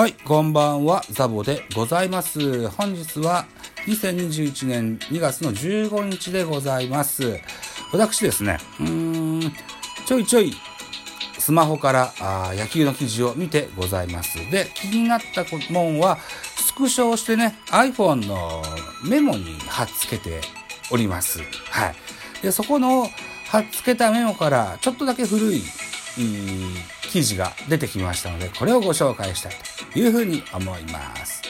はい、こんばんは、ザボでございます。本日は2021年2月の15日でございます。私ですね、うーん、ちょいちょいスマホからあ野球の記事を見てございます。で、気になったもんは、スクショをしてね、iPhone のメモに貼っつけております。はい。で、そこの貼っつけたメモから、ちょっとだけ古、い記事が出てきましたので、これをご紹介したいというふうに思います。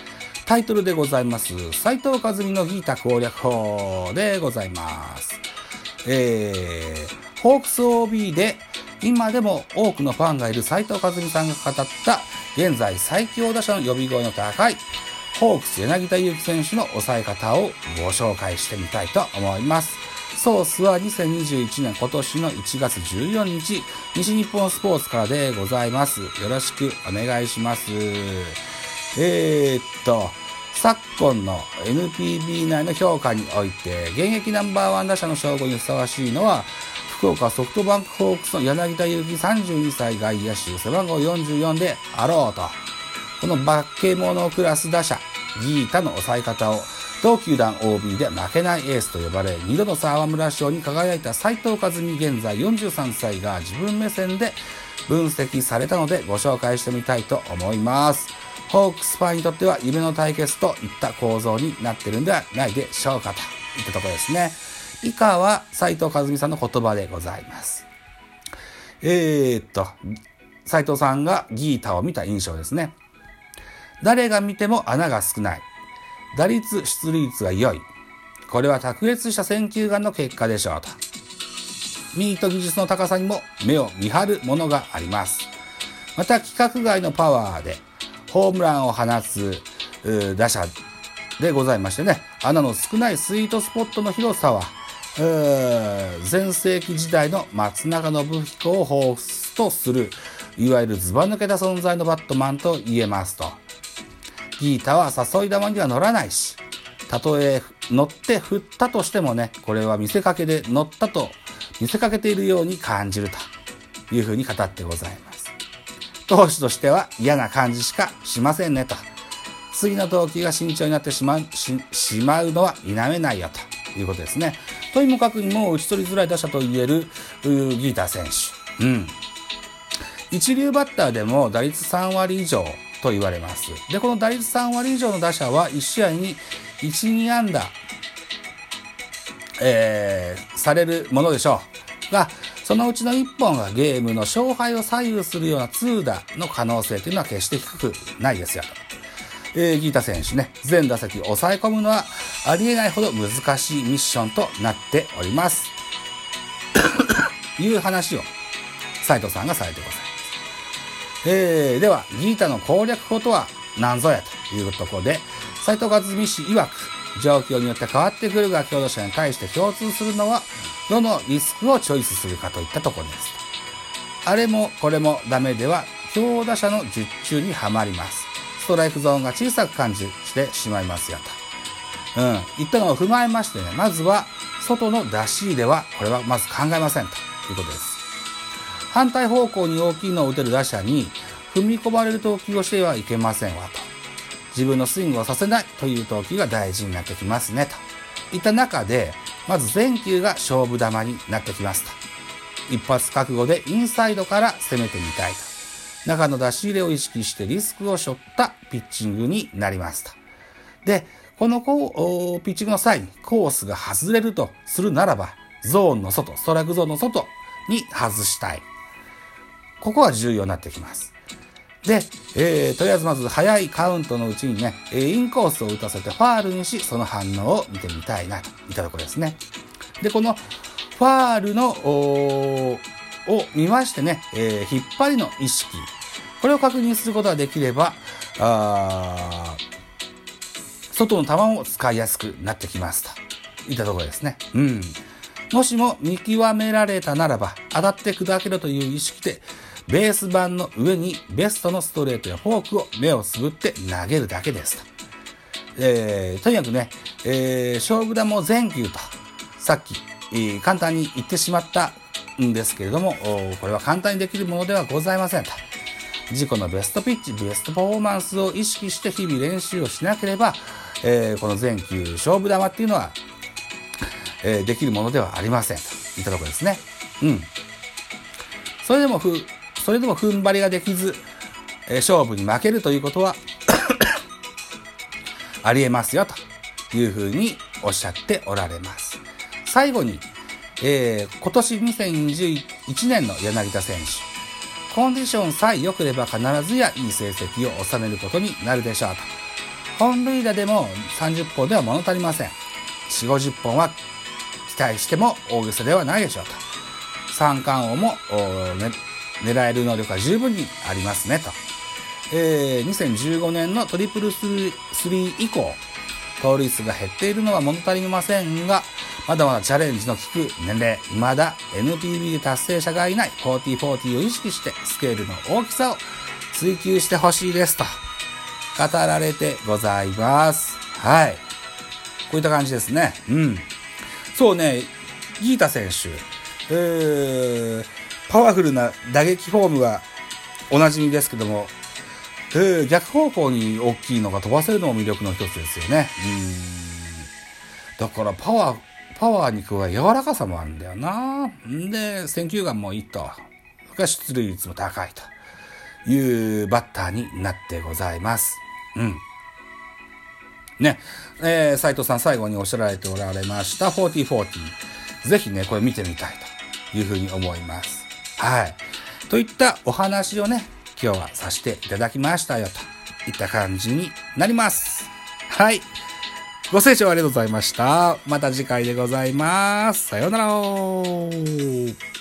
タイトルでございます。斉藤和美のギータ攻略法でございます。えー、ホークス OB で今でも多くのファンがいる斉藤和美さんが語った現在最強打者の呼び声の高いホークス柳田悠岐選手の抑え方をご紹介してみたいと思います。ソースは2021年今年の1月14日、西日本スポーツからでございます。よろしくお願いします。えー、っと、昨今の NPB 内の評価において、現役ナンバーワン打者の称号にふさわしいのは、福岡ソフトバンクホークスの柳田悠岐32歳外野手、背番号44であろうと。この化け物クラス打者、ギータの抑え方を、同球団 OB で負けないエースと呼ばれ、2度の沢村賞に輝いた斉藤和美現在43歳が自分目線で分析されたのでご紹介してみたいと思います。ホークスファンにとっては夢の対決といった構造になってるんではないでしょうかといったところですね。以下は斉藤和美さんの言葉でございます。えー、っと、斉藤さんがギータを見た印象ですね。誰が見ても穴が少ない。打率、出塁率が良い。これは卓越した選球眼の結果でしょうと。ミート技術の高さにも目を見張るものがあります。また規格外のパワーでホームランを放つ打者でございましてね、穴の少ないスイートスポットの広さは、前世紀時代の松中信彦を彷彿とする、いわゆるズバ抜けた存在のバットマンと言えますと。ギータは誘い玉には乗らないし、たとえ乗って振ったとしてもね、これは見せかけで乗ったと見せかけているように感じるというふうに語ってございます。投手としては嫌な感じしかしませんねと。次の投球が慎重になってしまうしまうのは否めないよということですね。とにもかくにも打ち取りづらい打者と言えるギータ選手。うん。一流バッターでも打率3割以上と言われます。で、この打率3割以上の打者は1試合に1、2安打、えー、されるものでしょう。が、そのうちの1本がゲームの勝敗を左右するような通打の可能性というのは決して低くないですよ。えー、ギータ選手ね、全打席抑え込むのはありえないほど難しいミッションとなっております。いう話を斉藤さんがされてござい。えー、では、ギータの攻略法とは何ぞやというところで、斉藤和美氏曰く、状況によって変わってくるが強打者に対して共通するのは、どのリスクをチョイスするかといったところです。あれもこれもダメでは、強打者の術中にはまります。ストライクゾーンが小さく感じしてしまいますよと。うん。言ったのを踏まえましてね、まずは、外の出し入れは、これはまず考えませんということです。反対方向に大きいのを打てる打者に踏み込まれる投球をしてはいけませんわと。自分のスイングをさせないという投球が大事になってきますねと。いった中で、まず全球が勝負球になってきますと。一発覚悟でインサイドから攻めてみたいと。中の出し入れを意識してリスクを背負ったピッチングになりますと。で、このこうピッチングの際にコースが外れるとするならば、ゾーンの外、ストライクゾーンの外に外したい。ここが重要になってきます。で、えー、とりあえずまず早いカウントのうちにね、インコースを打たせてファールにし、その反応を見てみたいなといったところですね。で、このファールの、を見ましてね、えー、引っ張りの意識、これを確認することができれば、あ外の球も使いやすくなってきますといったところですね。うん。もしも見極められたならば、当たって砕けろという意識で、ベース板の上にベストのストレートやフォークを目をつぶって投げるだけですと。えー、とにかくね、えー、勝負球全球と、さっき、えー、簡単に言ってしまったんですけれども、これは簡単にできるものではございませんと。自己のベストピッチ、ベストパフォーマンスを意識して日々練習をしなければ、えー、この全球勝負玉っていうのは、えー、できるものではありません。といったところですね。うん。それでも、それでも踏ん張りができず、え、勝負に負けるということは ありえますよ、というふうにおっしゃっておられます。最後に、えー、今年2021年の柳田選手。コンディションさえ良ければ必ずやいい成績を収めることになるでしょうと。本塁打でも30本では物足りません。4、50本は期待しても大げさではないでしょうと。三冠王も、ね、狙える能力は十分にありますねと。えー、2015年のトリプルスリー以降、盗塁数が減っているのは物足りませんが、まだまだチャレンジの効く年齢、未だ NPB で達成者がいない4040を意識してスケールの大きさを追求してほしいですと語られてございます。はい。こういった感じですね。うん。そうね、ギータ選手、えー、パワフルな打撃フォームはおなじみですけども、えー、逆方向に大きいのが飛ばせるのも魅力の一つですよね。うん。だからパワー、パワーに加え柔らかさもあるんだよな。んで、選球眼もいいと。が出塁率も高いというバッターになってございます。うん。ね、えー、斉藤さん最後におっしゃられておられました4040。ぜひね、これ見てみたいというふうに思います。はい。といったお話をね、今日はさせていただきましたよ、といった感じになります。はい。ご清聴ありがとうございました。また次回でございます。さようなら。